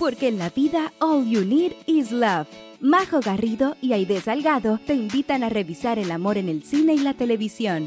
porque en la vida all you need is love. Majo Garrido y Aide Salgado te invitan a revisar el amor en el cine y la televisión.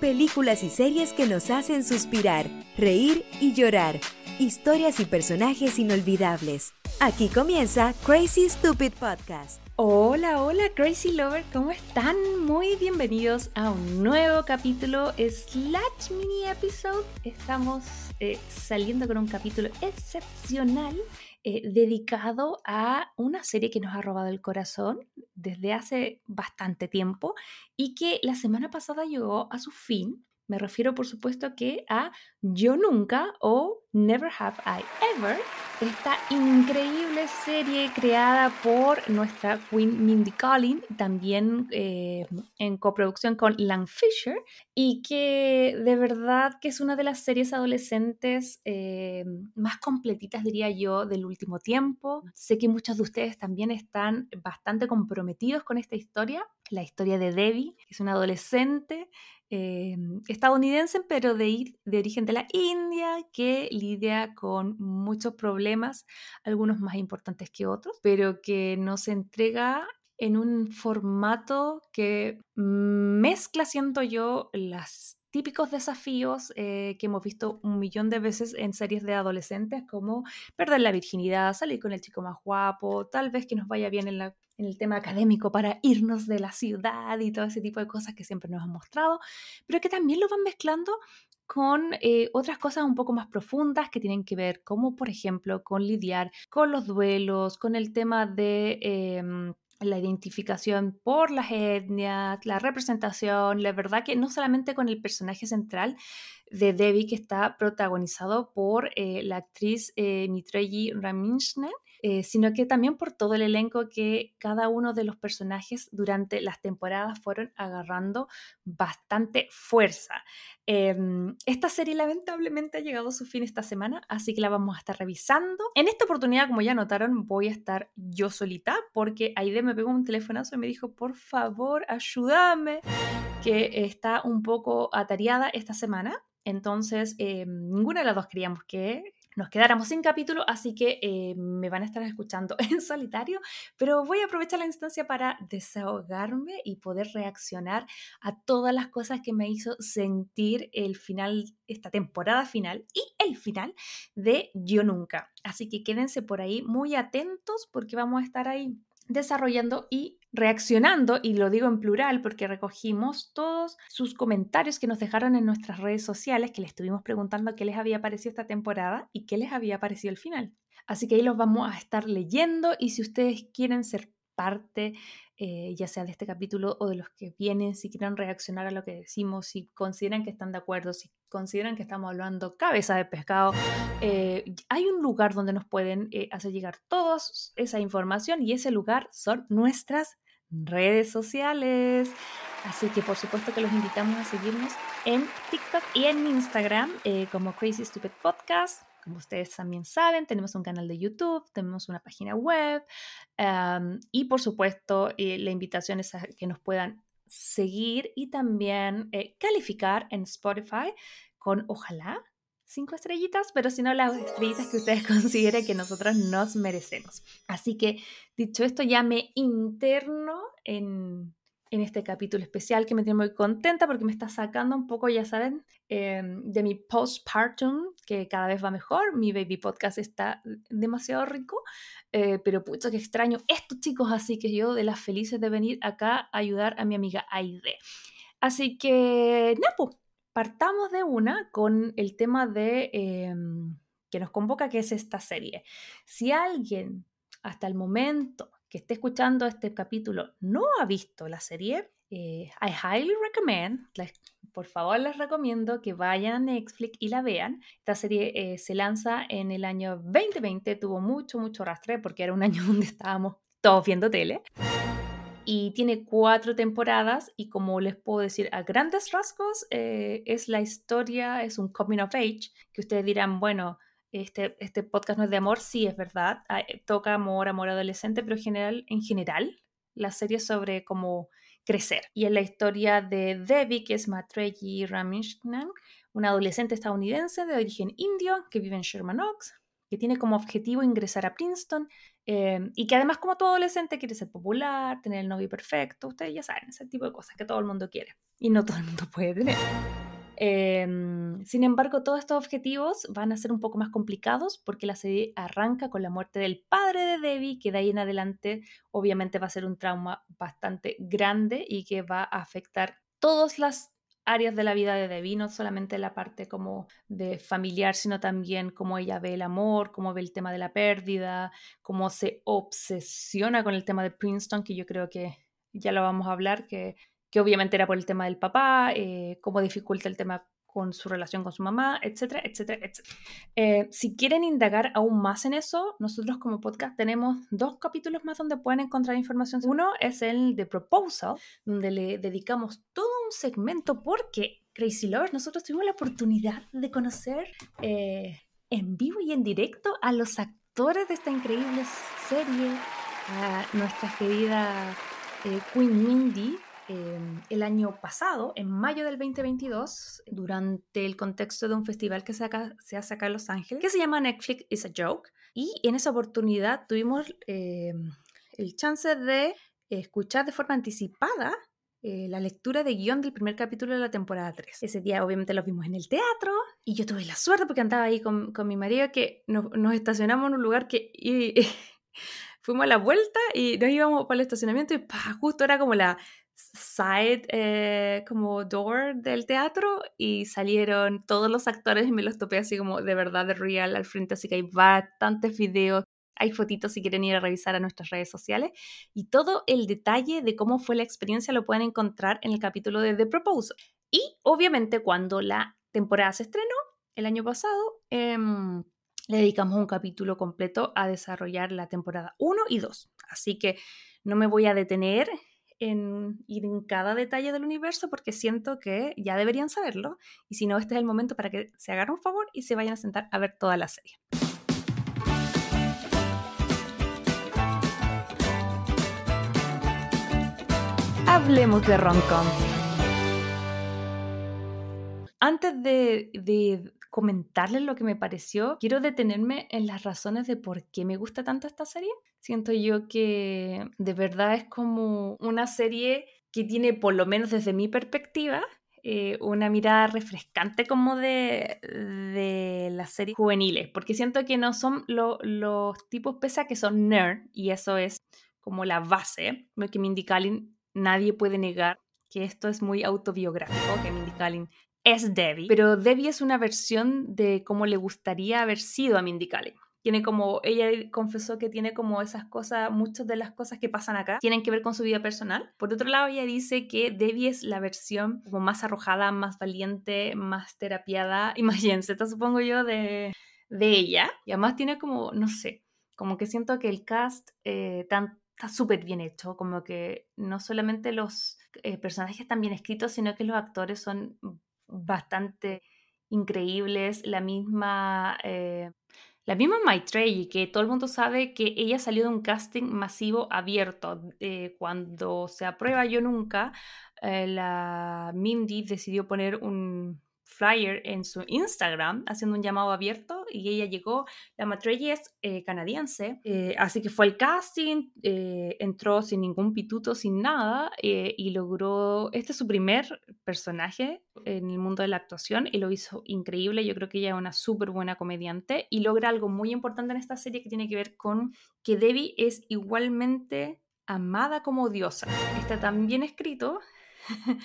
Películas y series que nos hacen suspirar, reír y llorar. Historias y personajes inolvidables. Aquí comienza Crazy Stupid Podcast. Hola, hola Crazy Lover, ¿cómo están? Muy bienvenidos a un nuevo capítulo slash mini episode. Estamos eh, saliendo con un capítulo excepcional eh, dedicado a una serie que nos ha robado el corazón desde hace bastante tiempo y que la semana pasada llegó a su fin me refiero, por supuesto, que a Yo Nunca o Never Have I Ever, esta increíble serie creada por nuestra Queen Mindy Collin, también eh, en coproducción con Lang Fisher, y que de verdad que es una de las series adolescentes eh, más completitas, diría yo, del último tiempo. Sé que muchos de ustedes también están bastante comprometidos con esta historia, la historia de Debbie, que es una adolescente eh, estadounidense, pero de, de origen de la India, que lidia con muchos problemas, algunos más importantes que otros, pero que nos entrega en un formato que mezcla, siento yo, las típicos desafíos eh, que hemos visto un millón de veces en series de adolescentes, como perder la virginidad, salir con el chico más guapo, tal vez que nos vaya bien en, el tema académico para irnos de la ciudad y todo ese tipo de cosas que siempre nos han mostrado, pero que también lo van mezclando con eh, otras cosas un poco más profundas que tienen que ver, como por ejemplo con lidiar con los duelos, con el tema de... Em, la identificación por las etnias, la representación, la verdad que no solamente con el personaje central de Debbie que está protagonizado por eh, la actriz eh, Mitreyi eh, sino que también por todo el elenco que cada uno de los personajes durante las temporadas fueron agarrando bastante fuerza. Em, esta serie lamentablemente ha llegado a su fin esta semana, así que la vamos a estar revisando. En esta oportunidad, como ya notaron, voy a estar yo solita porque Aide me pegó un telefonazo y me dijo, por favor, ayúdame, que está un poco atareada esta semana. Entonces, em, ninguna de las dos queríamos que nos quedáramos sin capítulo, así que eh, me van a estar escuchando en solitario, pero voy a aprovechar la instancia para desahogarme y poder reaccionar a todas las cosas que me hizo sentir el final, esta temporada final y el final de Yo Nunca. Así que quédense por ahí muy atentos porque vamos a estar ahí desarrollando y reaccionando, y lo digo en plural porque recogimos todos sus comentarios que nos dejaron en nuestras redes sociales, que les estuvimos preguntando qué les había parecido esta temporada y qué les había parecido el final. Así que ahí los vamos a estar leyendo y si ustedes quieren ser parte, eh, ya sea de este capítulo o de los que vienen, si quieren reaccionar a lo que decimos, si consideran que están de acuerdo, si consideran que estamos hablando cabeza de pescado, eh, hay un lugar donde nos pueden eh, hacer llegar toda esa información y ese lugar son nuestras redes sociales. Así que por supuesto que los invitamos a seguirnos en TikTok y en Instagram como Crazy Stupid Podcast como ustedes también saben, tenemos un canal de YouTube, tenemos una página web y por supuesto eh, la invitación es a que nos puedan seguir y también eh, calificar en Spotify con ojalá cinco estrellitas, pero si no las estrellitas que ustedes consideren que nosotros nos merecemos. Así que dicho esto, ya me interno en en este capítulo especial que me tiene muy contenta porque me está sacando un poco, ya saben, em, de mi postpartum, que cada vez va mejor. Mi baby podcast está demasiado rico, eh, pero pucha que extraño estos chicos, así que yo de las felices de venir acá a ayudar a mi amiga Aide. Así que, Napo, partamos de una con el tema de em, que nos convoca, que es esta serie. Si alguien hasta el momento que esté escuchando este capítulo no ha visto la serie, eh, I highly recommend, por favor les recomiendo que vayan a Netflix y la vean. Esta serie eh, se lanza en el año 2020, tuvo mucho, mucho rastre porque era un año donde estábamos todos viendo tele. Y tiene cuatro temporadas y como les puedo decir a grandes rasgos, eh, es la historia, es un coming of age, que ustedes dirán, bueno, este, este podcast no es de amor, sí, es verdad, eh, toca amor, amor adolescente, pero en general, en general la serie sobre cómo crecer. Y es la historia de Debbie, que es Matreyi Ramishnan, una adolescente estadounidense de origen indio que vive en Sherman Oaks, que tiene como objetivo ingresar a Princeton eh, y que además como todo adolescente quiere ser popular, tener el novio perfecto, ustedes ya saben, ese tipo de cosas que todo el mundo quiere y no todo el mundo puede tener. Em, sin embargo, todos estos objetivos van a ser un poco más complicados porque la serie arranca con la muerte del padre de Debbie, que de ahí en adelante obviamente va a ser un trauma bastante grande y que va a afectar todas las áreas de la vida de Debbie, no solamente la parte como de familiar, sino también cómo ella ve el amor, cómo ve el tema de la pérdida, cómo se obsesiona con el tema de Princeton, que yo creo que ya lo vamos a hablar, que que obviamente era por el tema del papá, eh, cómo dificulta el tema con su relación con su mamá, etcétera, etcétera, etcétera. Eh, si quieren indagar aún más en eso, nosotros como podcast tenemos dos capítulos más donde pueden encontrar información. Uno es el de Proposal, donde le dedicamos todo un segmento porque Crazy Lovers, nosotros tuvimos la oportunidad de conocer eh, en vivo y en directo a los actores de esta increíble serie, a nuestra querida Queen Mindy, Em, el año pasado, en mayo del 2022, durante el contexto de un festival que se, hace acá en Los Ángeles, que se llama Netflix is a Joke. Y en esa oportunidad tuvimos em, el chance de escuchar de forma anticipada eh, la lectura de guion del primer capítulo de la temporada 3. Ese día obviamente lo vimos en el teatro y yo tuve la suerte porque andaba ahí con, mi marido que nos, estacionamos en un lugar que... fuimos a la vuelta y nos íbamos para el estacionamiento y justo era como la side eh, como door del teatro y salieron todos los actores y me los topé así como de verdad de real al frente, así que hay bastantes videos, hay fotitos si quieren ir a revisar a nuestras redes sociales y todo el detalle de cómo fue la experiencia lo pueden encontrar en el capítulo de The Proposal. Y obviamente cuando la temporada se estrenó el año pasado, em, le dedicamos un capítulo completo a desarrollar la temporada 1 y 2. Así que no me voy a detener en en cada detalle del universo porque siento que ya deberían saberlo y si no, este es el momento para que se hagan un favor y se vayan a sentar a ver toda la serie. Hablemos de romcom. Antes de, de comentarles lo que me pareció, quiero detenerme en las razones de por qué me gusta tanto esta serie. Siento yo que de verdad es como una serie que tiene, por lo menos desde mi perspectiva, eh, una mirada refrescante como de, de las series juveniles, porque siento que no son los tipos, pese a que son nerd, y eso es como la base, que Mindy Kaling nadie puede negar que esto es muy autobiográfico, que Mindy Kaling es Debbie, pero Debbie es una versión de cómo le gustaría haber sido a Mindy Kaling. Tiene como, ella confesó que tiene como esas cosas, muchas de las cosas que pasan acá tienen que ver con su vida personal. Por otro lado, ella dice que Debbie es la versión como más arrojada, más valiente, más terapiada más yenceta, supongo yo, de, de ella. Y además tiene como, no sé, como que siento que el cast eh, está súper bien hecho, como que no solamente los eh, personajes están bien escritos, sino que los actores son bastante increíbles. La misma, eh, la misma Maitreyi, que todo el mundo sabe que ella salió de un casting masivo abierto. Eh, cuando se aprueba Yo Nunca, eh, la Mindy decidió poner un flyer en su Instagram haciendo un llamado abierto y ella llegó, la Matrey es eh, canadiense, eh, así que fue al casting, eh, entró sin ningún pituto, sin nada y logró, este es su primer personaje en el mundo de la actuación y lo hizo increíble, yo creo que ella es una súper buena comediante y logra algo muy importante en esta serie que tiene que ver con que Debbie es igualmente amada como diosa. Está tan bien escrito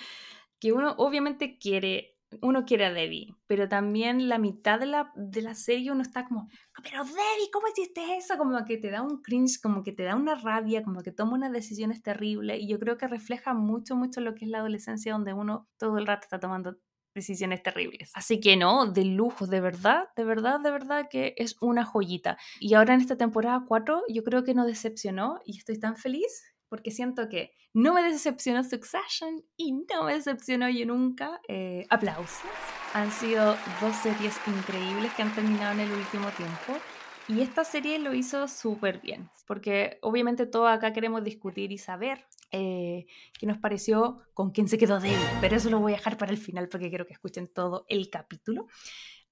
que uno obviamente quiere uno quiere a Debbie, pero también la mitad de la, de la serie uno está como, pero Debbie, ¿cómo hiciste eso? Como que te da un cringe, como que te da una rabia, como que toma unas decisiones terribles y yo creo que refleja mucho, mucho lo que es la adolescencia donde uno todo el rato está tomando decisiones terribles. Así que no, de lujo, de verdad, de verdad, de verdad que es una joyita. Y ahora en esta temporada 4 yo creo que no decepcionó y estoy tan feliz porque siento que no me decepcionó Succession y no me decepcionó yo nunca. Eh, aplausos. Han sido dos series increíbles que han terminado en el último tiempo. Y esta serie lo hizo súper bien, porque obviamente todos acá queremos discutir y saber eh, qué nos pareció, con quién se quedó débil, pero eso lo voy a dejar para el final porque quiero que escuchen todo el capítulo.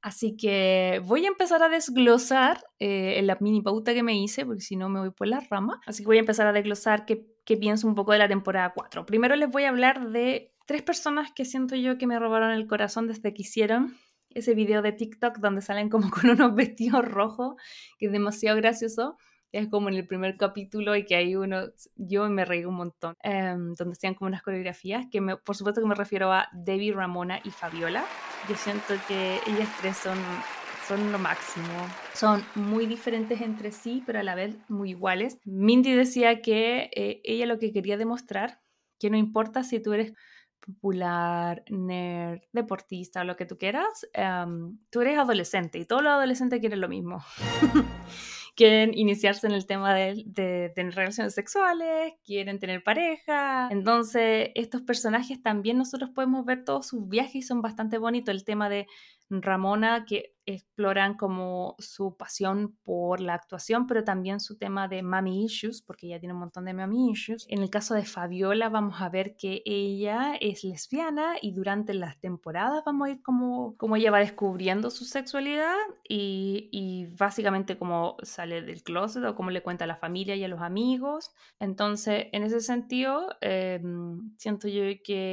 Así que voy a empezar a desglosar eh, en la mini pauta que me hice, porque si no me voy por la rama. Así que voy a empezar a desglosar qué, qué pienso un poco de la temporada 4. Primero les voy a hablar de tres personas que siento yo que me robaron el corazón desde que hicieron ese video de TikTok donde salen como con unos vestidos rojos, que es demasiado gracioso. Es como en el primer capítulo y que hay uno, yo me reí un montón, em, donde hacían como unas coreografías, que me, por supuesto que me refiero a Debbie, Ramona y Fabiola. Yo siento que ellas tres son, son lo máximo. Son muy diferentes entre sí, pero a la vez muy iguales. Mindy decía que eh, ella lo que quería demostrar, que no importa si tú eres popular, nerd, deportista, lo que tú quieras, em, tú eres adolescente y todos los adolescentes quieren lo mismo. quieren iniciarse en el tema de, de, tener relaciones sexuales, quieren tener pareja. Entonces, estos personajes también nosotros podemos ver todos sus viajes y son bastante bonitos. El tema de Ramona, que exploran como su pasión por la actuación, pero también su tema de mami issues, porque ella tiene un montón de mami issues. En el caso de Fabiola vamos a ver que ella es lesbiana y durante las temporadas vamos a ir como, como ella va descubriendo su sexualidad y, y básicamente como sale del closet o como le cuenta a la familia y a los amigos. Entonces, en ese sentido, em, siento yo que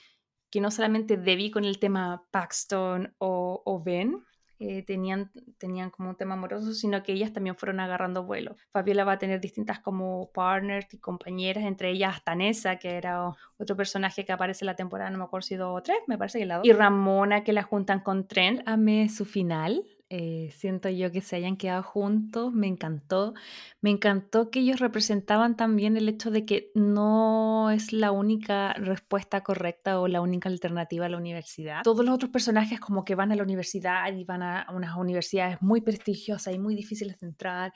que no solamente Debbie con el tema Paxton o Ben, eh, tenían, tenían como un tema amoroso, sino que ellas también fueron agarrando vuelo. Fabiola va a tener distintas como partners y compañeras, entre ellas hasta Nessa, que era otro personaje que aparece en la temporada, no me acuerdo si dos o tres, me parece que la dos. Y Ramona, que la juntan con Trent. Amé su final, eh, siento yo que se hayan quedado juntos, me encantó. Me encantó que ellos representaban también el hecho de que no es la única respuesta correcta o la única alternativa a la universidad. Todos los otros personajes como que van a la universidad y van a unas universidades muy prestigiosas y muy difíciles de entrar.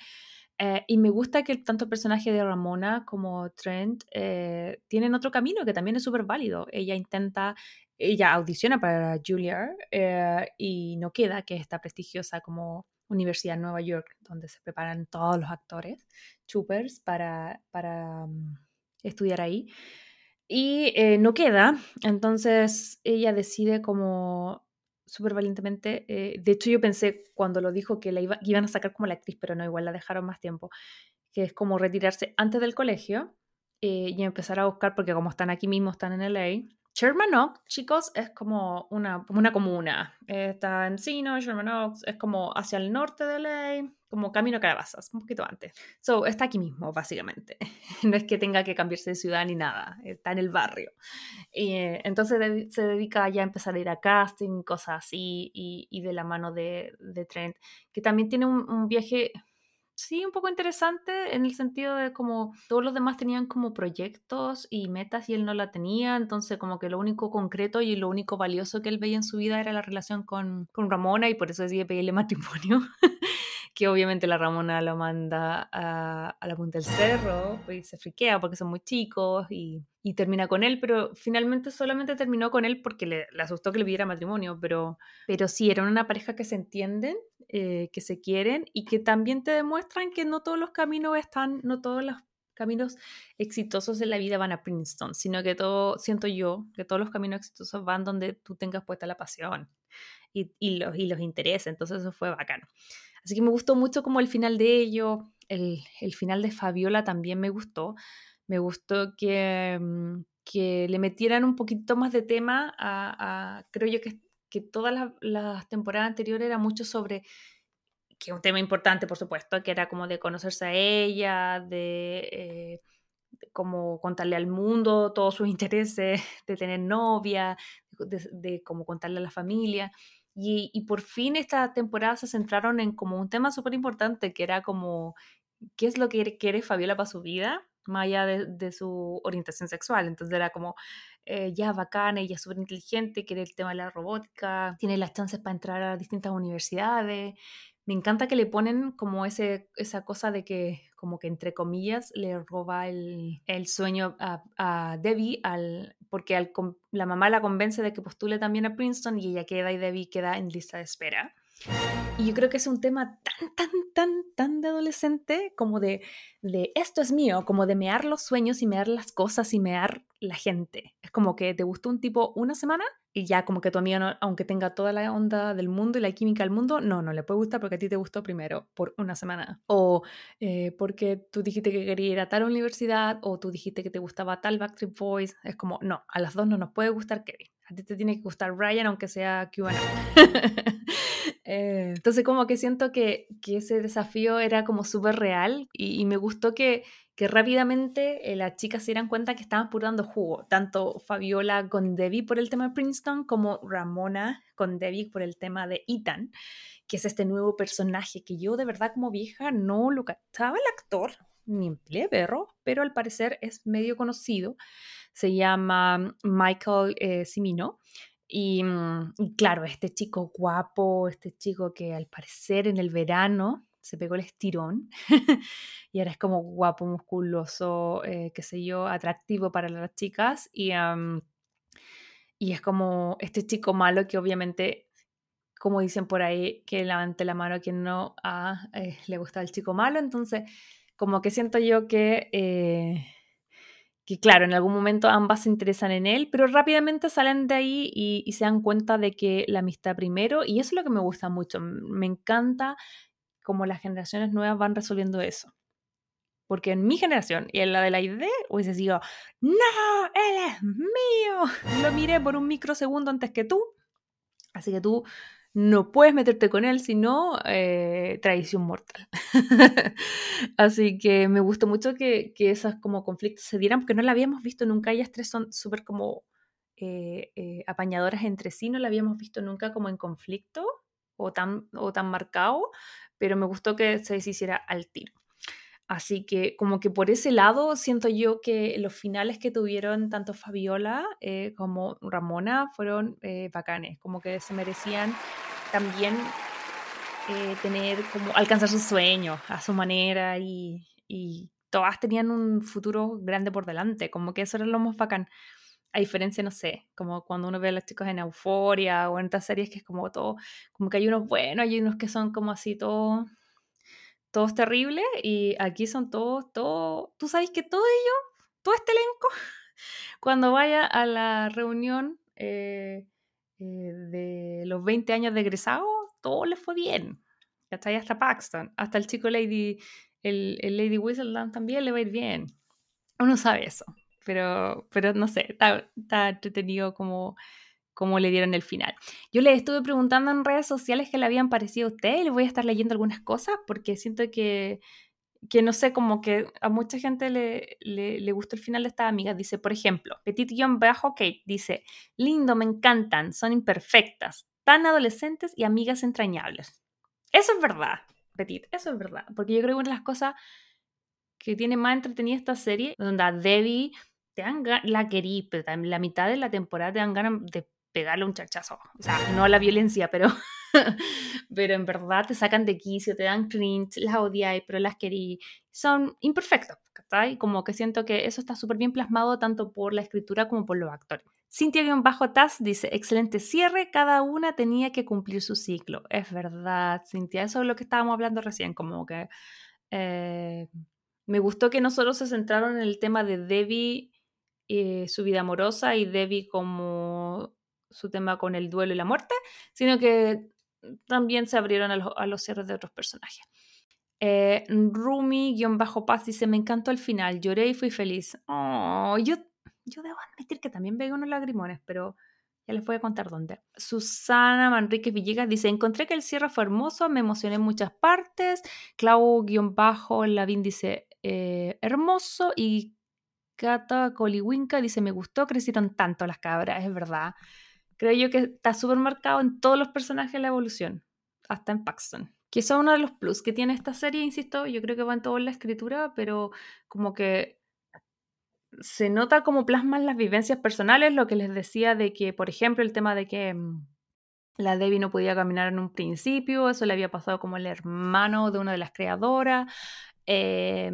Eh, y me gusta que tanto el personaje de Ramona como Trent eh, tienen otro camino que también es súper válido. Ella intenta ella audiciona para Juilliard eh, y no queda, que es esta prestigiosa como Universidad de Nueva York, donde se preparan todos los actores, choopers, para, para mm, estudiar ahí. Y eh, no queda, entonces ella decide como súper valientemente, eh, de hecho yo pensé cuando lo dijo que la iban a sacar como la actriz, pero no, igual la dejaron más tiempo, que es como retirarse antes del colegio y empezar a buscar, porque como están aquí mismo, están en LA, Sherman Oaks, chicos, es como una, una comuna. Está en Sino, Sherman Oaks, es como hacia el norte de LA, como camino a Calabazas, un poquito antes. So, está aquí mismo, básicamente. no es que tenga que cambiarse de ciudad ni nada, está en el barrio. Y, eh, entonces se dedica ya a empezar a ir a casting, cosas así, y, y de la mano de, de, Trent, que también tiene un viaje sí, un poco interesante en el sentido de como todos los demás tenían como proyectos y metas y él no la tenía, entonces como que lo único concreto y lo único valioso que él veía en su vida era la relación con, con Ramona y por eso decide pedirle matrimonio. Que obviamente la Ramona lo manda a, la punta del cerro, pues se friquea porque son muy chicos y, y, termina con él, pero finalmente solamente terminó con él porque le, le, asustó que le pidiera matrimonio, pero, pero sí, eran una pareja que se entienden, eh, que se quieren y que también te demuestran que no todos los caminos están, no todos los caminos exitosos en la vida van a Princeton, sino que todo, siento yo, que todos los caminos exitosos van donde tú tengas puesta la pasión y, y los, y los intereses, entonces eso fue bacano. Así que me gustó mucho como el final de ello, el, el final de Fabiola también me gustó. Me gustó que, mm, que le metieran un poquito más de tema a, creo yo que, que todas las, temporadas anteriores era mucho sobre que un tema importante, por supuesto, que era como de conocerse a ella, de, eh, como contarle al mundo todos sus intereses, de tener novia, de, de como contarle a la familia. Y, por fin esta temporada se centraron en como un tema súper importante, que era como, ¿qué es lo que quiere Fabiola para su vida? Más allá de, su orientación sexual. Entonces era como, eh, ya bacana, ella es súper inteligente, quiere el tema de la robótica, tiene las chances para entrar a distintas universidades. Me encanta que le ponen como ese, esa cosa de que, como que entre comillas, le roba el, el sueño a, a Debbie al, porque al, la mamá la convence de que postule también a Princeton y ella queda y Debbie queda en lista de espera. Y yo creo que es un tema tan, tan, tan, tan de adolescente como de, de esto es mío, como de mear los sueños y mear las cosas y mear la gente. Es como que te gustó un tipo una semana y ya como que tu amiga, aunque tenga toda la onda del mundo y la química del mundo, no, no le puede gustar porque a ti te gustó primero por una semana. O eh, porque tú dijiste que querías ir a tal universidad o tú dijiste que te gustaba tal Backstreet Boys. Es como, no, a las dos no nos puede gustar Kevin. A ti te tiene que gustar Ryan aunque sea QAnon. Eh, entonces como que siento que, ese desafío era como súper real y, me gustó que, que rápidamente eh, las chicas se dieran cuenta que estaban purando jugo, tanto Fabiola con Debbie por el tema de Princeton como Ramona con Debbie por el tema de Ethan, que es este nuevo personaje que yo de verdad como vieja no lo captaba el actor, ni en pie perro, pero al parecer es medio conocido. Se llama Michael eh, Cimino Mm, y, claro, este chico guapo, este chico que al parecer en el verano se pegó el estirón y ahora es como guapo, musculoso, eh, qué sé yo, atractivo para las chicas. Y, y es como este chico malo que obviamente, como dicen por ahí, que levante la mano a quien no ah, eh, le gusta el chico malo. Entonces, como que siento yo que... Eh, que claro, en algún momento ambas se interesan en él, pero rápidamente salen de ahí y, se dan cuenta de que la amistad primero, y eso es lo que me gusta mucho, me encanta cómo las generaciones nuevas van resolviendo eso. Porque en mi generación y en la de la idea, hubiese sido, no, él es mío. Lo miré por un microsegundo antes que tú. Así que tú no puedes meterte con él, sino eh, traición mortal. Así que me gustó mucho que, que esos como conflictos se dieran, porque no la habíamos visto nunca. Ellas tres son súper como eh, eh, apañadoras entre sí, no la habíamos visto nunca como en conflicto o tan, o tan marcado, pero me gustó que se deshiciera al tiro. Así que como que por ese lado siento yo que los finales que tuvieron tanto Fabiola eh, como Ramona fueron eh, bacanes, como que se merecían también eh, tener como alcanzar sus sueños a su manera y, y, todas tenían un futuro grande por delante, como que eso era lo más bacán. A diferencia, no sé, como cuando uno ve a los chicos en Euforia o en otras series que es como todo, como que hay unos buenos, hay unos que son como así todos todos terribles y aquí son todos, todos, tú sabes que todo ello, todo este elenco, cuando vaya a la reunión eh, eh, de los 20 años de egresado, todo les fue bien. Hasta ahí hasta Paxton, hasta el chico Lady, el, el Lady Whistledown también le va a ir bien. Uno sabe eso, pero, pero no sé, está, está entretenido como cómo le dieron el final. Yo le estuve preguntando en redes sociales qué le habían parecido a usted y le voy a estar leyendo algunas cosas porque siento que, que no sé, como que a mucha gente le, le, gustó el final de esta amiga. Dice, por ejemplo, Petit-Kate dice, lindo, me encantan, son imperfectas, tan adolescentes y amigas entrañables. Eso es verdad, Petit, eso es verdad, porque yo creo que una de las cosas que tiene más entretenida esta serie, donde a Debbie te dan la querí, pero la mitad de la temporada te dan ganas de pegarle un chachazo. O sea, no la violencia, pero, pero en verdad te sacan de quicio, te dan cringe, las odiáis, pero las querí. Son imperfectas, ¿cachai? Como que siento que eso está súper bien plasmado tanto por la escritura como por los actores. Cintia-Bajo Taz dice, excelente cierre, cada una tenía que cumplir su ciclo. Es verdad, Cintia, eso es lo que estábamos hablando recién, como que eh, me gustó que no solo se centraron en el tema de Debbie, eh, su vida amorosa y Debbie como su tema con el duelo y la muerte, sino que también se abrieron a los, cierres de otros personajes. Eh, Rumi-Paz dice, me encantó el final, lloré y fui feliz. Oh, yo, yo debo admitir que también veo unos lagrimones, pero ya les voy a contar dónde. Susana Manríquez Villegas dice, encontré que el cierre fue hermoso, me emocioné en muchas partes. Clau-Lavín dice, eh, hermoso. Y Cata Coliwinka dice, me gustó, crecieron tanto las cabras, es verdad creo yo que está súper marcado en todos los personajes de la evolución, hasta en Paxton. Que eso es uno de los plus que tiene esta serie, insisto, yo creo que va en todo en la escritura, pero como que se nota como plasman las vivencias personales, lo que les decía de que, por ejemplo, el tema de que mm, la Debbie no podía caminar en un principio, eso le había pasado como el hermano de una de las creadoras. Eh,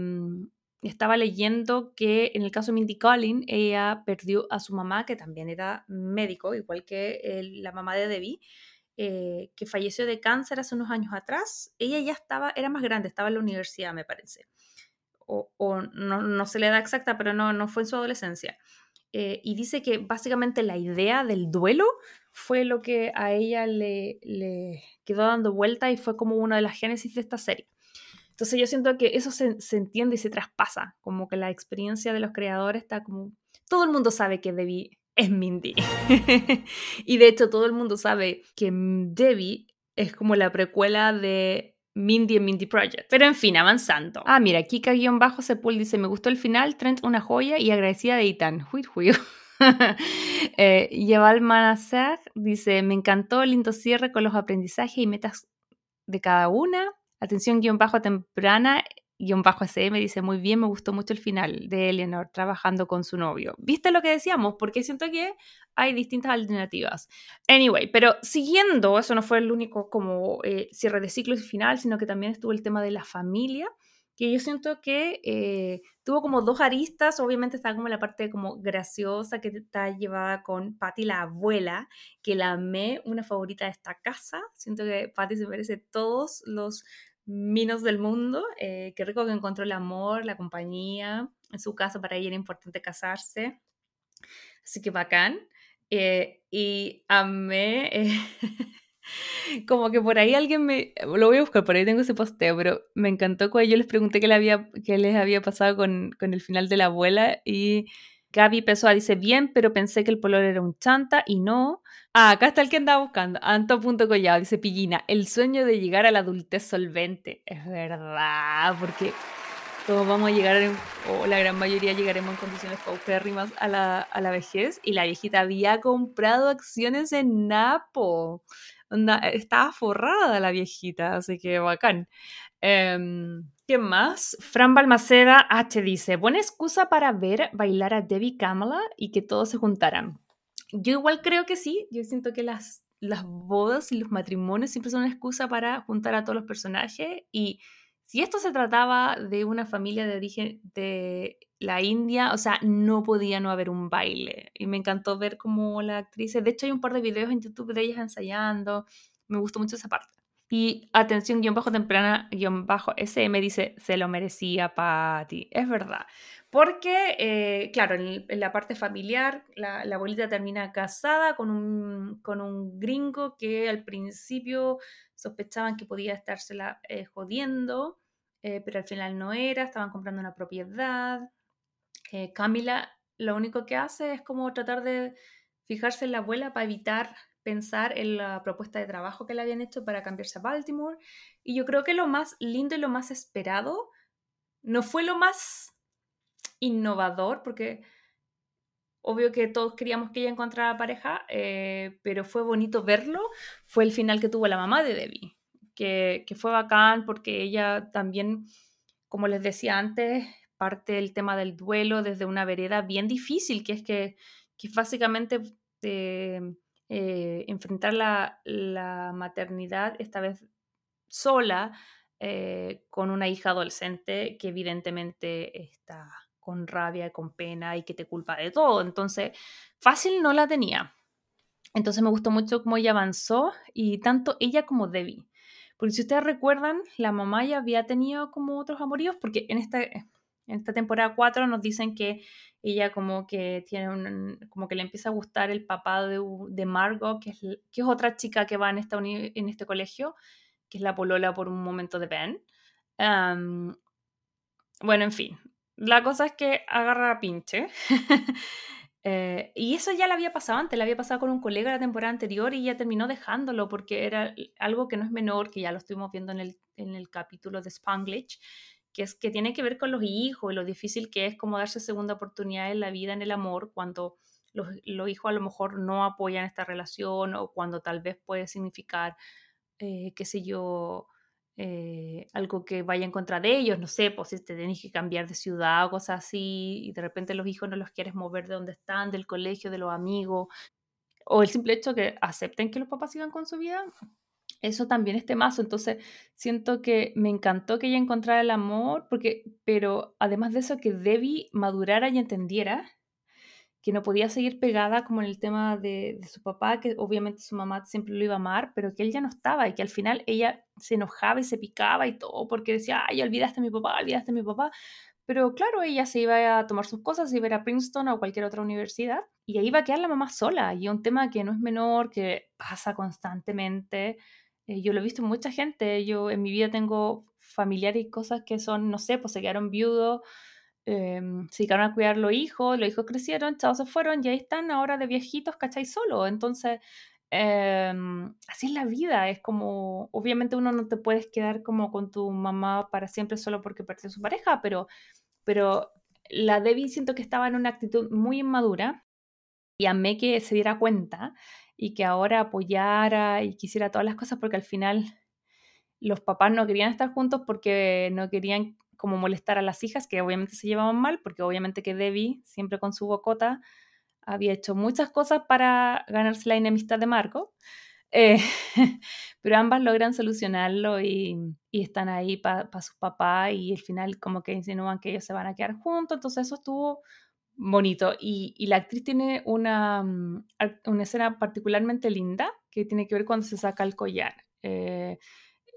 estaba leyendo que en el caso de Mindy Collin, ella perdió a su mamá, que también era médico, igual que la mamá de Debbie, eh, que falleció de cáncer hace unos años atrás, ella ya estaba, era más grande, estaba en la universidad, me parece. O, no, se le da exacta, pero no, no fue en su adolescencia. Eh, y dice que básicamente la idea del duelo fue lo que a ella le, le quedó dando vuelta y fue como una de las génesis de esta serie. Entonces yo siento que eso se, entiende y se traspasa, como que la experiencia de los creadores está como... Todo el mundo sabe que Debbie es Mindy. y de hecho todo el mundo sabe que Debbie es como la precuela de Mindy en Mindy Project. Pero en fin, avanzando. Ah, mira, Kika-Sepul dice, me gustó el final, Trent una joya y agradecida de Ethan. Hui, hui. eh, Yeval dice, me encantó el lindo cierre con los aprendizajes y metas de cada una. Atención guion bajo temprana guion bajo SM dice, muy bien, me gustó mucho el final de Eleanor trabajando con su novio. ¿Viste lo que decíamos? Porque siento que hay distintas alternativas. Anyway, pero siguiendo, eso no fue el único como eh, cierre de ciclo y final, sino que también estuvo el tema de la familia, que yo siento que eh, tuvo como dos aristas, obviamente está como la parte como graciosa que está llevada con Patty la abuela, que la amé, una favorita de esta casa, siento que Patty se merece todos los minos del mundo. Eh, qué rico que encontró el amor, la compañía. En su caso, para ella era importante casarse. Así que bacán. Eh, y amé. Eh, como que por ahí alguien me. Lo voy a buscar, por ahí tengo ese posteo, pero me encantó cuando yo les pregunté qué, le había, qué les había pasado con, con el final de la abuela. Y Gaby Pessoa dice: Bien, pero pensé que el polor era un chanta y no. Ah, acá está el que andaba buscando. Anto.collado dice Pillina, el sueño de llegar a la adultez solvente. Es verdad, porque todos vamos a llegar, o la gran mayoría llegaremos en condiciones paupérrimas a la, a la vejez. Y la viejita había comprado acciones en Napo. estaba forrada la viejita, así que bacán. Em, ¿Qué más? Fran Balmaceda H dice, buena excusa para ver bailar a Debbie Kamala y que todos se juntaran. Yo igual creo que sí, yo siento que las, las bodas y los matrimonios siempre son una excusa para juntar a todos los personajes y si esto se trataba de una familia de origen de la India, o sea, no podía no haber un baile. Y me encantó ver cómo la actriz, de hecho hay un par de videos en YouTube de ellas ensayando, me gustó mucho esa parte. Y atención, guion bajo temprana, guion bajo SM dice, se lo merecía Patty. Es verdad. Porque, eh, claro, en, la parte familiar, la, abuelita termina casada con un, con un, gringo que al principio sospechaban que podía estársela eh, jodiendo, eh, pero al final no era, estaban comprando una propiedad. Camila lo único que hace es como tratar de fijarse en la abuela para evitar pensar en la propuesta de trabajo que le habían hecho para cambiarse a Baltimore. Y yo creo que lo más lindo y lo más esperado no fue lo más innovador, porque obvio que todos queríamos que ella encontrara pareja, eh, pero fue bonito verlo, fue el final que tuvo la mamá de Debbie, que, fue bacán porque ella también, como les decía antes, parte del tema del duelo desde una vereda bien difícil, que es que, que básicamente eh, eh, enfrentar la, la, maternidad, esta vez sola, con una hija adolescente que evidentemente está con rabia, con pena y que te culpa de todo. Entonces, fácil no la tenía. Entonces me gustó mucho cómo ella avanzó y tanto ella como Debbie. Porque si ustedes recuerdan, la mamá ya había tenido como otros amoríos, porque en esta, en esta temporada 4 nos dicen que ella como que tiene un, como que le empieza a gustar el papá de, de Margot, que es, que es otra chica que va en, esta en este colegio, que es la polola por un momento de Ben. bueno, en fin, la cosa es que agarra pinche. Eh, y eso ya le había pasado antes, le había pasado con un colega la temporada anterior y ya terminó dejándolo porque era algo que no es menor, que ya lo estuvimos viendo en el, en el capítulo de Spanglish, que es que tiene que ver con los hijos y lo difícil que es como darse segunda oportunidad en la vida, en el amor, cuando los, los hijos a lo mejor no apoyan esta relación o cuando tal vez puede significar, eh, qué sé yo, eh, algo que vaya en contra de ellos, no sé, pues si te tenés que cambiar de ciudad o cosas así, y de repente los hijos no los quieres mover de donde están, del colegio, de los amigos, o el simple hecho que acepten que los papás sigan con su vida, eso también es temazo. Entonces, siento que me encantó que ella encontrara el amor, porque, pero además de eso, que Debbie madurara y entendiera que no podía seguir pegada como en el tema de, su papá, que obviamente su mamá siempre lo iba a amar, pero que él ya no estaba y que al final ella se enojaba y se picaba y todo porque decía, ay, olvidaste a mi papá, olvidaste a mi papá. Pero claro, ella se iba a tomar sus cosas, iba a ir a Princeton o cualquier otra universidad y ahí iba a quedar la mamá sola. Y un tema que no es menor, que pasa constantemente. Eh, yo lo he visto en mucha gente. Yo en mi vida tengo familiares y cosas que son, no sé, pues se quedaron viudos Em, se dedicaron a cuidar los hijos, los hijos crecieron, chavos se fueron y ahí están ahora de viejitos, ¿cachai? Solo. Entonces, em, así es la vida, es como, obviamente uno no te puedes quedar como con tu mamá para siempre solo porque perdió su pareja, pero, pero la Debbie siento que estaba en una actitud muy inmadura y amé que se diera cuenta y que ahora apoyara y quisiera todas las cosas porque al final los papás no querían estar juntos porque no querían como molestar a las hijas, que obviamente se llevaban mal, porque obviamente que Debbie, siempre con su bocota, había hecho muchas cosas para ganarse la enemistad de Marco. Eh, pero ambas logran solucionarlo y, están ahí para su papá y al final como que insinúan que ellos se van a quedar juntos, entonces eso estuvo bonito. Y, la actriz tiene una, mm, una, escena particularmente linda que tiene que ver cuando se saca el collar, eh,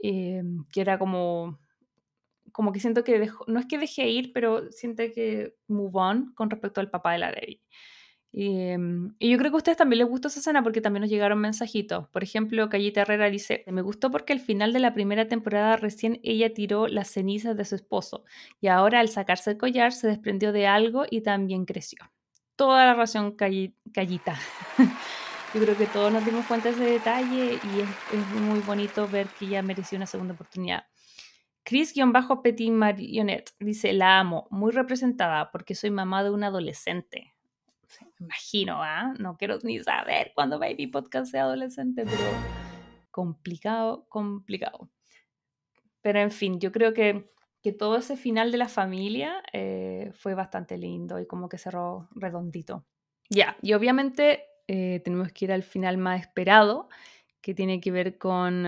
eh, que era como como que siento que no es que dejé ir, pero siento que move on con respecto al papá de la Debbie. Em, y, yo creo que a ustedes también les gustó esa escena porque también nos llegaron mensajitos. Por ejemplo, Callita Herrera dice, me gustó porque al final de la primera temporada recién ella tiró las cenizas de su esposo y ahora al sacarse el collar se desprendió de algo y también creció. Toda la razón, Callita. yo creo que todos nos dimos cuenta de ese detalle y es muy bonito ver que ella mereció una segunda oportunidad. Chris-Petit Marionette dice, la amo, muy representada porque soy mamá de un adolescente. Imagino, ¿ah? No quiero ni saber cuando Baby Podcast sea adolescente, pero complicado, complicado. Pero en fin, yo creo que, que todo ese final de la familia eh, fue bastante lindo y como que cerró redondito. Ya, y obviamente eh, tenemos que ir al final más esperado, que tiene que ver con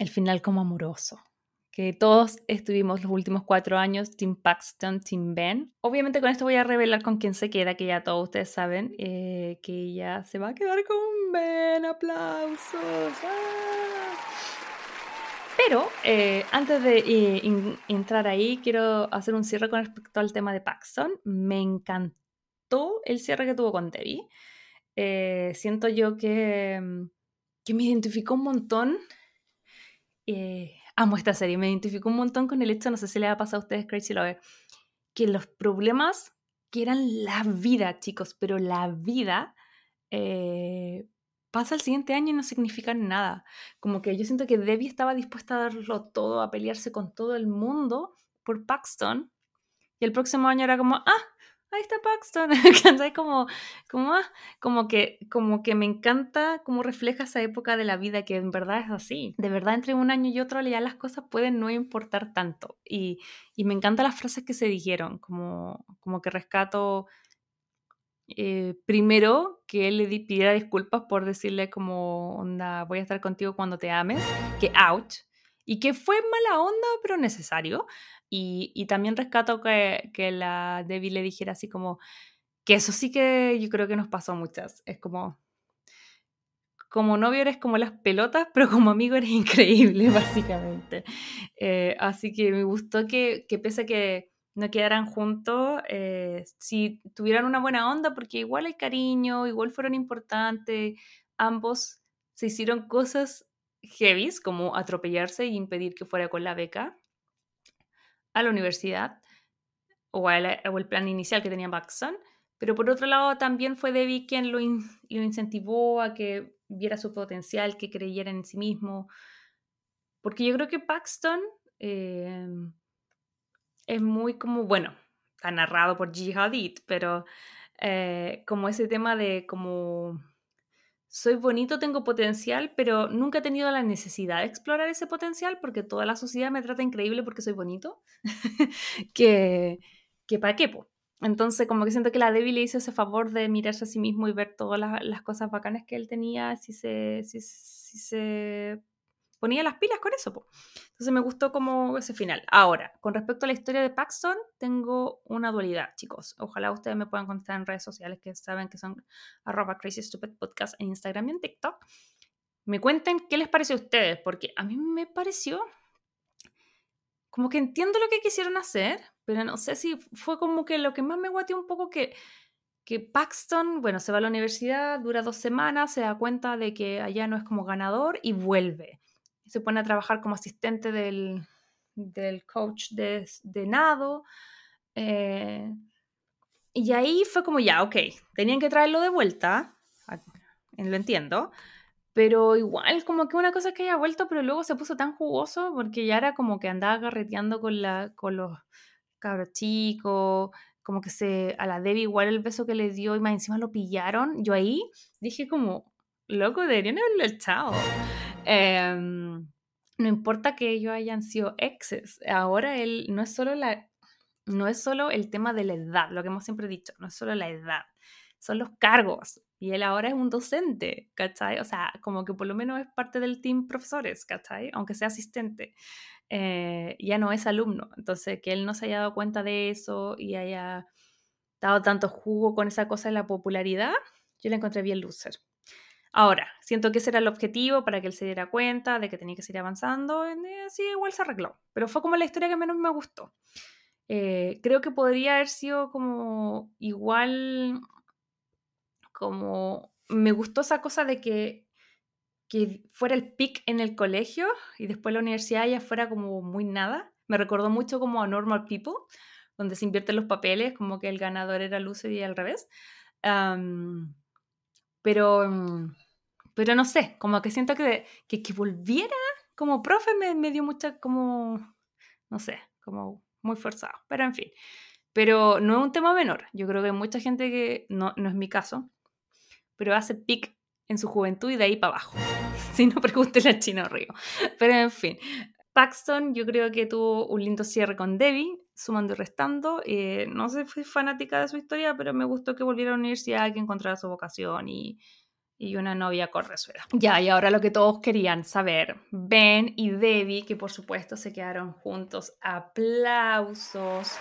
el final como amoroso. Que todos estuvimos los últimos cuatro años, Team Paxton, Team Ben. Obviamente con esto voy a revelar con quién se queda, que ya todos ustedes saben eh, que ella se va a quedar con Ben. ¡Aplausos! ¡Ah! Pero eh, antes de eh, entrar ahí, quiero hacer un cierre con respecto al tema de Paxton. Me encantó el cierre que tuvo con Debbie. siento yo que, que me identificó un montón eh, amo esta serie, me identifico un montón con el hecho, no sé si le ha pasado a ustedes, Crazy Lover, que los problemas que eran la vida, chicos, pero la vida eh, pasa el siguiente año y no significan nada. Como que yo siento que Debbie estaba dispuesta a darlo todo, a pelearse con todo el mundo por Paxton, y el próximo año era como, ah, ahí está Paxton, como, como, ah, como, que, como que me encanta cómo refleja esa época de la vida que en verdad es así. De verdad, entre un año y otro ya las cosas pueden no importar tanto. Y, y me encantan las frases que se dijeron, como, como que rescato eh, primero que él le pidiera disculpas por decirle como, onda, voy a estar contigo cuando te ames, que ouch, y que fue mala onda, pero necesario. Y, también rescato que, que, la Debbie le dijera así como, que eso sí que yo creo que nos pasó muchas. Es como, como novio eres como las pelotas, pero como amigo eres increíble, básicamente. Eh, así que me gustó que, que pese a que no quedaran juntos, eh, si tuvieran una buena onda, porque igual hay cariño, igual fueron importantes, ambos se hicieron cosas heavies, como atropellarse y impedir que fuera con la beca a la universidad o, el plan inicial que tenía Paxton, pero por otro lado también fue Debbie quien lo, incentivó a que viera su potencial, que creyera en sí mismo, porque yo creo que Paxton em, es muy como, bueno, está narrado por G. Hadid, pero eh, como ese tema de como soy bonito, tengo potencial, pero nunca he tenido la necesidad de explorar ese potencial porque toda la sociedad me trata increíble porque soy bonito, que, que para qué. Entonces, como que siento que la Debbie le hizo ese favor de mirarse a sí mismo y ver todas las, cosas bacanas que él tenía, si se, si, se ponía las pilas con eso. Entonces me gustó como ese final. Ahora, con respecto a la historia de Paxton, tengo una dualidad, chicos. Ojalá ustedes me puedan contestar en redes sociales que saben que son arroba crazy stupid podcast en Instagram y en TikTok. Me cuenten qué les pareció a ustedes, porque a mí me pareció como que entiendo lo que quisieron hacer, pero no sé si fue como que lo que más me guateó un poco que, que Paxton, bueno, se va a la universidad, dura dos semanas, se da cuenta de que allá no es como ganador y vuelve. Se pone a trabajar como asistente del, del coach de, de nado. Eh, y ahí fue como ya, ok, tenían que traerlo de vuelta, lo entiendo, pero igual, como que una cosa es que haya vuelto, pero luego se puso tan jugoso porque ya era como que andaba carreteando con, la, con los cabros chicos, como que se, a la Debbie igual el beso que le dio y más encima lo pillaron. Yo ahí dije como, loco, deberían haberlo echado. Em, no importa que ellos hayan sido exes, ahora él no es solo la... No es solo el tema de la edad, lo que hemos siempre dicho, no es solo la edad, son los cargos. Y él ahora es un docente, ¿cachai? O sea, como que por lo menos es parte del team profesores, ¿cachai? Aunque sea asistente. Eh, ya no es alumno. Entonces, que él no se haya dado cuenta de eso y haya dado tanto jugo con esa cosa de la popularidad, yo le encontré bien loser. Ahora, siento que ese era el objetivo para que él se diera cuenta de que tenía que seguir avanzando. Y eh, así igual se arregló. Pero fue como la historia que menos me gustó. Eh, creo que podría haber sido como igual como me gustó esa cosa de que, que fuera el pic en el colegio y después la universidad ya fuera como muy nada. Me recordó mucho como a Normal People, donde se invierten los papeles, como que el ganador era Lucy y al revés. Pero, mm, pero no sé, como que siento que, que, volviera como profe me, me, dio mucha como, no sé, como muy forzado, pero en fin. Pero no es un tema menor. Yo creo que hay mucha gente que, no, no es mi caso, pero hace pic en su juventud y de ahí para abajo. si no, pregúntele a Chino Río. Pero en fin, Paxton yo creo que tuvo un lindo cierre con Debbie, sumando y restando. Eh, no sé, fui fanática de su historia, pero me gustó que volviera a la universidad, que encontrara su vocación y, y una novia con resuela. Ya, y ahora lo que todos querían saber, Ben y Debbie, que por supuesto se quedaron juntos, aplausos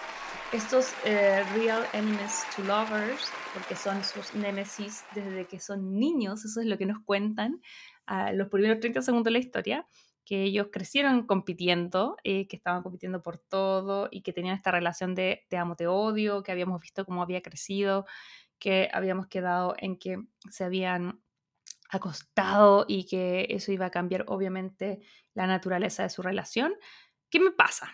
estos eh, real enemies to lovers, porque son sus némesis desde que son niños, eso es lo que nos cuentan a los primeros 30 segundos de la historia, que ellos crecieron compitiendo, eh, que estaban compitiendo por todo y que tenían esta relación de te amo, te odio, que habíamos visto cómo había crecido, que habíamos quedado en que se habían acostado y que eso iba a cambiar obviamente la naturaleza de su relación. ¿Qué me pasa?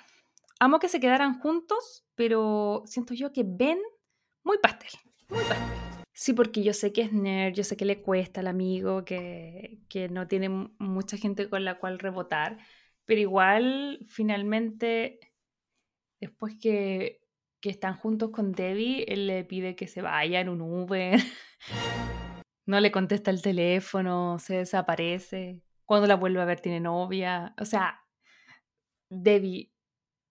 amo que se quedaran juntos, pero siento yo que ven muy pastel, muy pastel. Sí, porque yo sé que es nerd, yo sé que le cuesta al amigo, que, que no tiene mucha gente con la cual rebotar, pero igual finalmente, después que, que están juntos con Debbie, él le pide que se vaya en un Uber, no le contesta el teléfono, se desaparece, cuando la vuelve a ver tiene novia, o sea, Debbie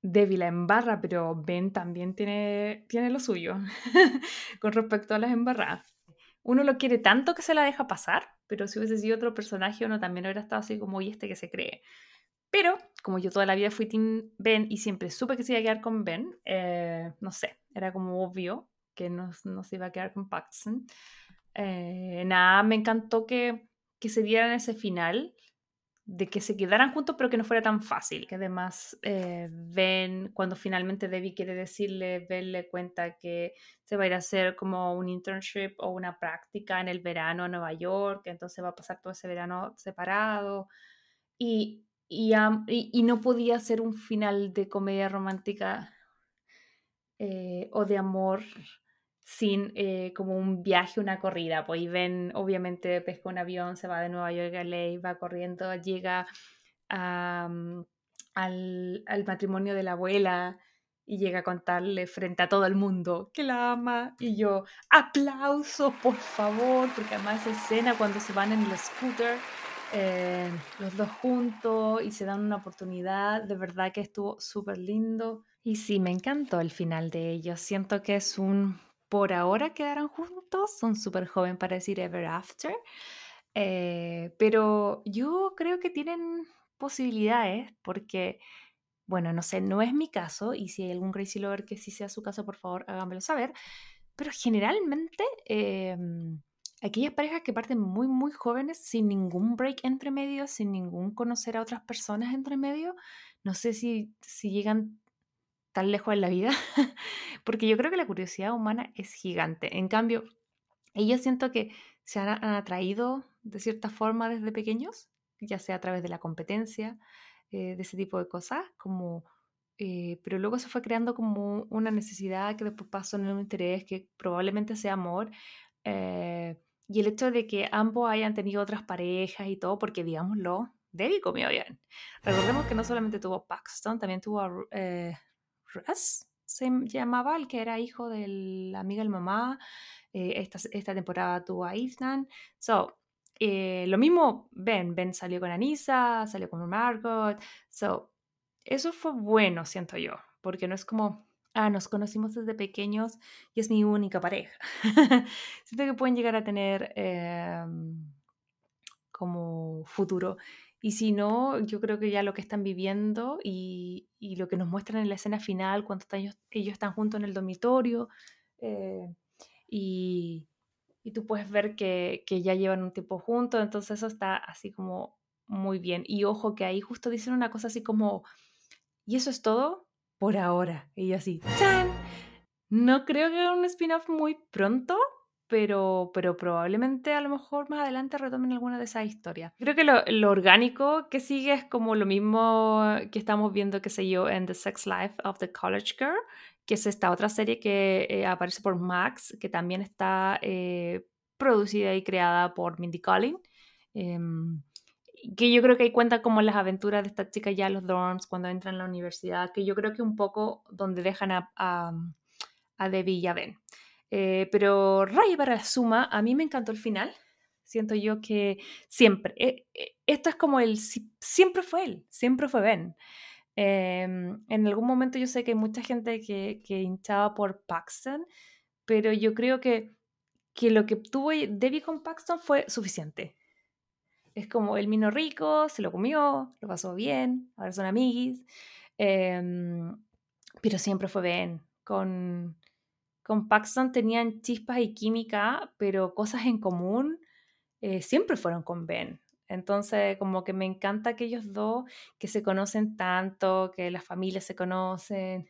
débil la embarra, pero Ben también tiene, tiene lo suyo con respecto a las embarradas. Uno lo quiere tanto que se la deja pasar, pero si hubiese sido otro personaje, uno también hubiera estado así como, y este que se cree. Pero, como yo toda la vida fui Team Ben y siempre supe que se iba a quedar con Ben, eh, no sé, era como obvio que no, no se iba a quedar con Paxton. Eh, nada, me encantó que, que se dieran ese final de que se quedaran juntos, pero que no fuera tan fácil. Que además eh, ven, cuando finalmente Debbie quiere decirle, Ben le cuenta que se va a ir a hacer como un internship o una práctica en el verano a Nueva York, entonces va a pasar todo ese verano separado. Y, y, y, no podía ser un final de comedia romántica eh, o de amor sin eh, como un viaje, una corrida. Pues y ven, obviamente, pesca un avión, se va de Nueva York a LA, va corriendo, llega al, al, matrimonio de la abuela y llega a contarle frente a todo el mundo que la ama. Y yo, aplausos, por favor, porque además esa escena cuando se van en el scooter. Eh, los dos juntos y se dan una oportunidad, de verdad que estuvo súper lindo. Y sí, me encantó el final de ellos. Siento que es un por ahora quedaron juntos, son súper jóvenes para decir Ever After, eh, pero yo creo que tienen posibilidades porque, bueno, no sé, no es mi caso y si hay algún crazy lover que sí sea su caso, por favor, háganmelo saber. Pero generalmente, em, aquellas parejas que parten muy, muy jóvenes, sin ningún break entre medio, sin ningún conocer a otras personas entre medio, no sé si, si llegan tan lejos en la vida, porque yo creo que la curiosidad humana es gigante. En cambio, ellos siento que se han, atraído de cierta forma desde pequeños, ya sea a través de la competencia, eh, de ese tipo de cosas, como, eh, pero luego se fue creando como una necesidad que después pasó en un interés que probablemente sea amor. Eh, y el hecho de que ambos hayan tenido otras parejas y todo, porque digámoslo, Debbie comió bien. Recordemos que no solamente tuvo Paxton, también tuvo a Se llamaba, el que era hijo de la amiga del mamá. Eh, esta, esta, temporada tuvo a Ethan. So, eh, lo mismo Ben. Ben salió con Anissa, salió con Margot. So, eso fue bueno, siento yo, porque no es como, ah, nos conocimos desde pequeños y es mi única pareja. siento que pueden llegar a tener em, como futuro. Y si no, yo creo que ya lo que están viviendo y, lo que nos muestran en la escena final, cuando ellos, ellos están juntos en el dormitorio, eh, y, tú puedes ver que, que, ya llevan un tiempo juntos, entonces eso está así como muy bien. Y ojo que ahí justo dicen una cosa así como, y eso es todo por ahora. Y yo así, ¡chan! No creo que haga un spin-off muy pronto, pero, pero probablemente a lo mejor más adelante retomen alguna de esas historias. Creo que lo, orgánico que sigue es como lo mismo que estamos viendo, que sé yo, en The Sex Life of the College Girl, que es esta otra serie que eh, aparece por Max, que también está eh, producida y creada por Mindy Collin. Eh, que yo creo que ahí cuenta como las aventuras de esta chica ya en los dorms cuando entran a la universidad, que yo creo que un poco donde dejan a, a, a Debbie y a Ben. Eh, pero Ray para la suma, a mí me encantó el final. Siento yo que siempre, eh, eh, esto es como el, siempre fue él, siempre fue Ben. Em, en algún momento yo sé que hay mucha gente que, que hinchaba por Paxton, pero yo creo que, que lo que tuvo Debbie con Paxton fue suficiente. Es como el mino rico, se lo comió, lo pasó bien, ahora son amiguis. Em, pero siempre fue Ben. Con, con Paxton tenían chispas y química, pero cosas en común eh, siempre fueron con Ben. Entonces, como que me encanta aquellos dos que se conocen tanto, que las familias se conocen,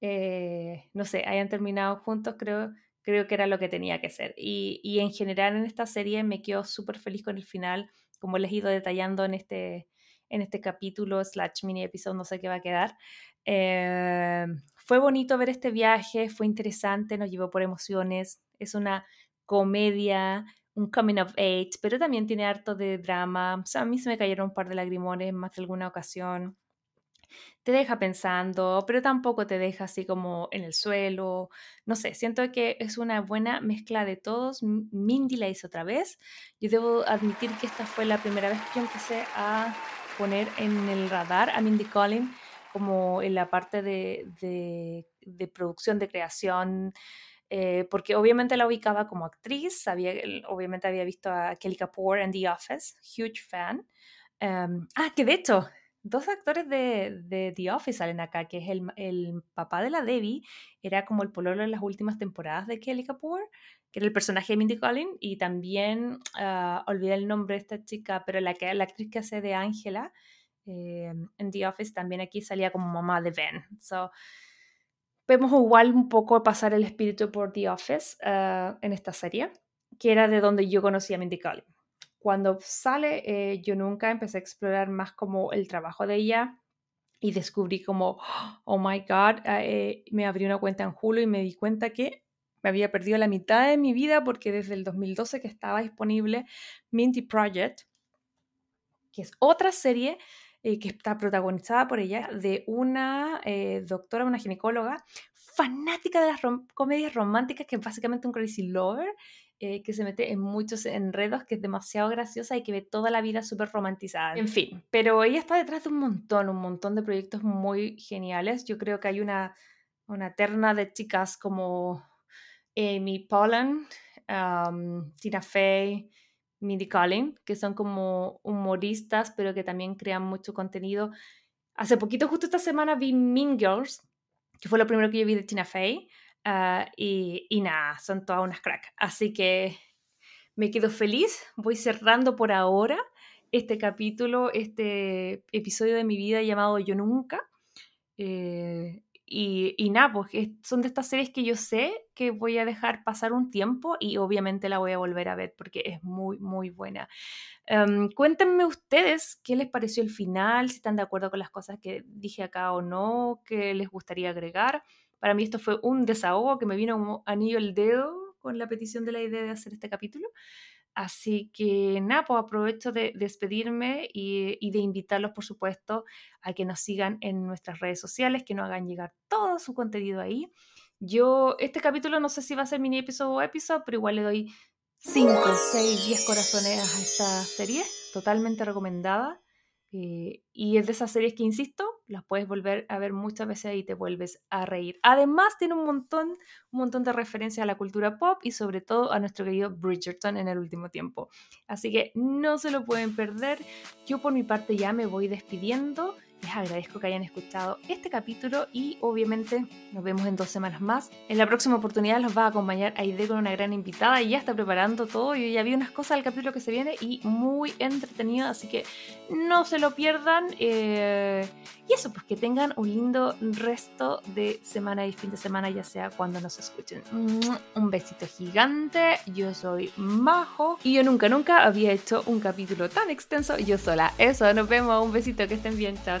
eh, no sé, hayan terminado juntos, creo, creo que era lo que tenía que ser. Y, y en general en esta serie me quedo súper feliz con el final, como les he ido detallando en este, en este capítulo, slash mini episodio, no sé qué va a quedar. Eh, fue bonito ver este viaje, fue interesante, nos llevó por emociones. Es una comedia, un coming of age, pero también tiene harto de drama. A mí se me cayeron un par de lagrimones más de alguna ocasión. Te deja pensando, pero tampoco te deja así como en el suelo. No sé, siento que es una buena mezcla de todos. Mindy la hizo otra vez. Yo debo admitir que esta fue la primera vez que yo empecé a poner en el radar a Mindy Collins como en la parte de, de, producción, de creación, eh, porque obviamente la ubicaba como actriz, había, obviamente había visto a Kelly Kapoor en The Office, huge fan. Em, ah, que de hecho, dos actores de, The Office salen acá, que es el, el, papá de la Debbie, era como el pololo en las últimas temporadas de Kelly Kapoor, que era el personaje de Mindy Collins, y también, uh, olvidé el nombre de esta chica, pero la, que, la actriz que hace de Ángela, en The Office también aquí salía como mamá de Ben. So, vemos igual un poco pasar el espíritu por The Office uh, en esta serie, que era de donde yo conocí a Mindy Kaling. Cuando sale, eh, yo nunca empecé a explorar más como el trabajo de ella y descubrí como, oh my God, eh, me abrí una cuenta en Hulu y me di cuenta que me había perdido la mitad de mi vida porque desde el 2012 que estaba disponible Mindy Project, que es otra serie eh, que está protagonizada por ella, de una eh, doctora, una ginecóloga, fanática de las comedias románticas, que es básicamente un crazy lover, eh, que se mete en muchos enredos, que es demasiado graciosa y que ve toda la vida súper romantizada. En fin, pero ella está detrás de un montón, un montón de proyectos muy geniales. Yo creo que hay una, una terna de chicas como Amy Pollan, Tina Fey, Mindy Kaling, que son como humoristas, pero que también crean mucho contenido. Hace poquito, justo esta semana, vi Mean Girls, que fue lo primero que yo vi de Tina Fey. Ah, y, y, nada, son todas unas crack. Así que me quedo feliz. Voy cerrando por ahora este capítulo, este episodio de mi vida llamado Yo Nunca. Eh, y, y, nada, pues son de estas series que yo sé que voy a dejar pasar un tiempo y obviamente la voy a volver a ver porque es muy, muy buena. Um, cuéntenme ustedes qué les pareció el final, si están de acuerdo con las cosas que dije acá o no, qué les gustaría agregar. Para mí esto fue un desahogo que me vino como anillo el dedo con la petición de la idea de hacer este capítulo. Así que nada, pues aprovecho de despedirme y, de invitarlos, por supuesto, a que nos sigan en nuestras redes sociales, que nos hagan llegar todo su contenido ahí. Yo, este capítulo no sé si va a ser mini episodio o episodio, pero igual le doy 5, 6, 10 corazones a esta serie, totalmente recomendada. Eh, y es de esas series que, insisto, las puedes volver a ver muchas veces y te vuelves a reír. Además, tiene un montón, un montón de referencias a la cultura pop y sobre todo a nuestro querido Bridgerton en el último tiempo. Así que no se lo pueden perder. Yo por mi parte ya me voy despidiendo. Les agradezco que hayan escuchado este capítulo y obviamente nos vemos en dos semanas más. En la próxima oportunidad los va a acompañar Aide con una gran invitada y ya está preparando todo. Yo ya vi unas cosas del capítulo que se viene y muy entretenido, así que no se lo pierdan. Eh, y eso, pues que tengan un lindo resto de semana y fin de semana, ya sea cuando nos escuchen. Un besito gigante. Yo soy Majo y yo nunca, nunca había hecho un capítulo tan extenso yo sola. Eso, nos vemos. Un besito, que estén bien. Chao,